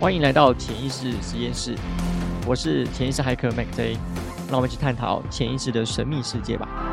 欢迎来到潜意识实验室，我是潜意识骇客 Mac J，让我们去探讨潜意识的神秘世界吧。